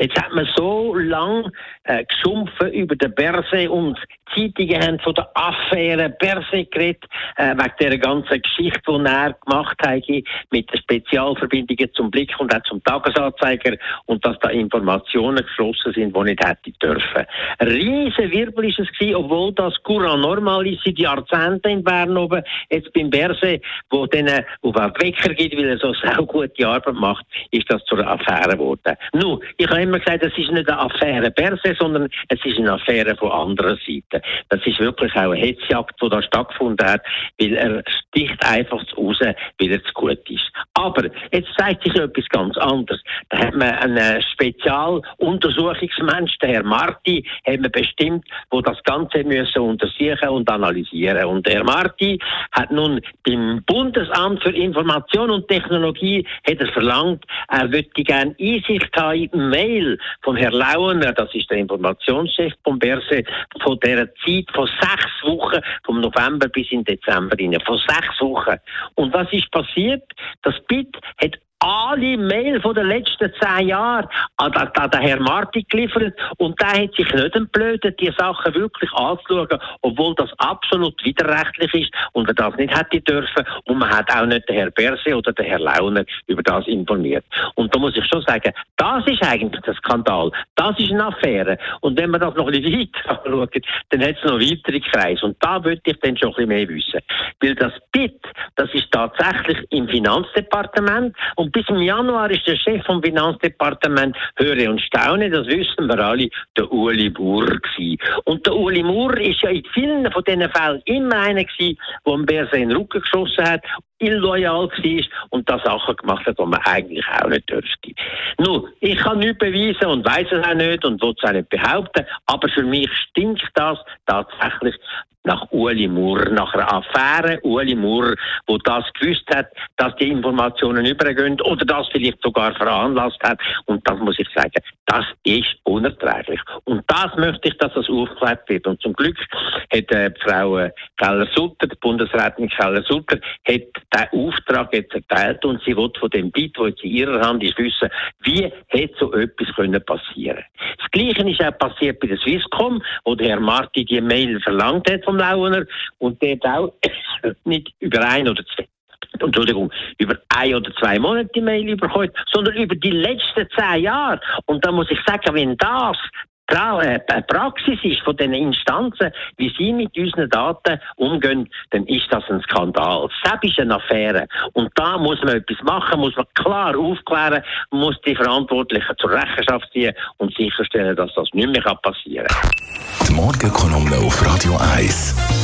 Jetzt hat man so lang äh, geschumpfen über den Berse und Zeitungen haben von der Affäre Berse geredet, äh, wegen dieser ganzen Geschichte, die er gemacht hat mit den Spezialverbindungen zum Blick und auch zum Tagesanzeiger und dass da Informationen geflossen sind, die nicht hätte dürfen. Riesen Wirbel ist es gewesen, obwohl das Courant normal ist seit Jahrzehnten in Bern oben, jetzt beim Berse, wo denen auf einen Wecker gibt, weil er so sehr gute Arbeit macht, ist das zur Affäre geworden. Nun, ich habe immer gesagt, es ist nicht eine Affäre Berse, sondern es ist eine Affäre von anderer Seite. Das ist wirklich auch eine Hetzjagd, die da stattgefunden hat, weil er sticht einfach raus, weil er zu gut ist. Aber jetzt zeigt sich etwas ganz anderes. Da hat man einen Spezialuntersuchungsmensch, der Herr Marti, hat man bestimmt, wo das Ganze müssen untersuchen und analysieren. Und Herr Marti hat nun beim Bundesamt für Information und Technologie hat er verlangt, er würde gerne Einsicht haben in Mail von Herrn Lauener, das ist der Informationschef vom Berse, von der Zeit von sechs Wochen, vom November bis in Dezember von sechs Wochen. Und was ist passiert? Das BIT hat alle Mail von den letzten zehn Jahren an, an, an den Herrn Martin geliefert. Und der hat sich nicht entblödet, die Sachen wirklich anzuschauen, obwohl das absolut widerrechtlich ist und er das nicht hätte dürfen. Und man hat auch nicht den Herrn Berse oder den Herrn Launer über das informiert. Und da muss ich schon sagen, das ist eigentlich der Skandal, das ist eine Affäre. Und wenn man das noch ein bisschen weiter anschaut, dann hat es noch weitere Kreise und da würde ich dann schon ein bisschen mehr wissen. Weil das BIT, das ist tatsächlich im Finanzdepartement und bis im Januar ist der Chef vom Finanzdepartement, höre und staune, das wissen wir alle, der Uli Maurer gewesen. Und der Uli Maurer ist ja in vielen von diesen Fällen immer einer gewesen, der am Bärse in den Rücken geschossen hat, illoyal war und da Sachen gemacht hat, die man eigentlich auch nicht dürfte. Nun, ich kann nichts beweisen und weiß es auch nicht und will es auch nicht behaupten, aber für mich stinkt das tatsächlich nach Uli Maurer, nach einer Affäre Uli Maurer, wo das gewusst hat, dass die Informationen übergehen oder das vielleicht sogar veranlasst hat. Und das muss ich sagen, das ist unerträglich. Und das möchte ich, dass das aufgeklärt wird. Und zum Glück hat äh, Frau äh, Keller-Sutter, die Bundesrätin Keller-Sutter, hat den Auftrag jetzt erteilt und sie will von dem Bit, wo jetzt in ihrer Hand ist, wissen, wie hätte so etwas können passieren. Das Gleiche ist auch passiert bei der Swisscom, wo der Herr Marti die Mail verlangt hat vom Launer und der hat auch nicht über ein oder zwei Entschuldigung, über ein oder zwei Monate die Mail bekommen, sondern über die letzten zehn Jahre. Und da muss ich sagen, wenn das äh, Praxis ist von den Instanzen, wie sie mit unseren Daten umgehen, dann ist das ein Skandal. Das ist eine Affäre. Und da muss man etwas machen, muss man klar aufklären, muss die Verantwortlichen zur Rechenschaft ziehen und sicherstellen, dass das nicht mehr passieren kann. Die Morgenkolumne auf Radio 1.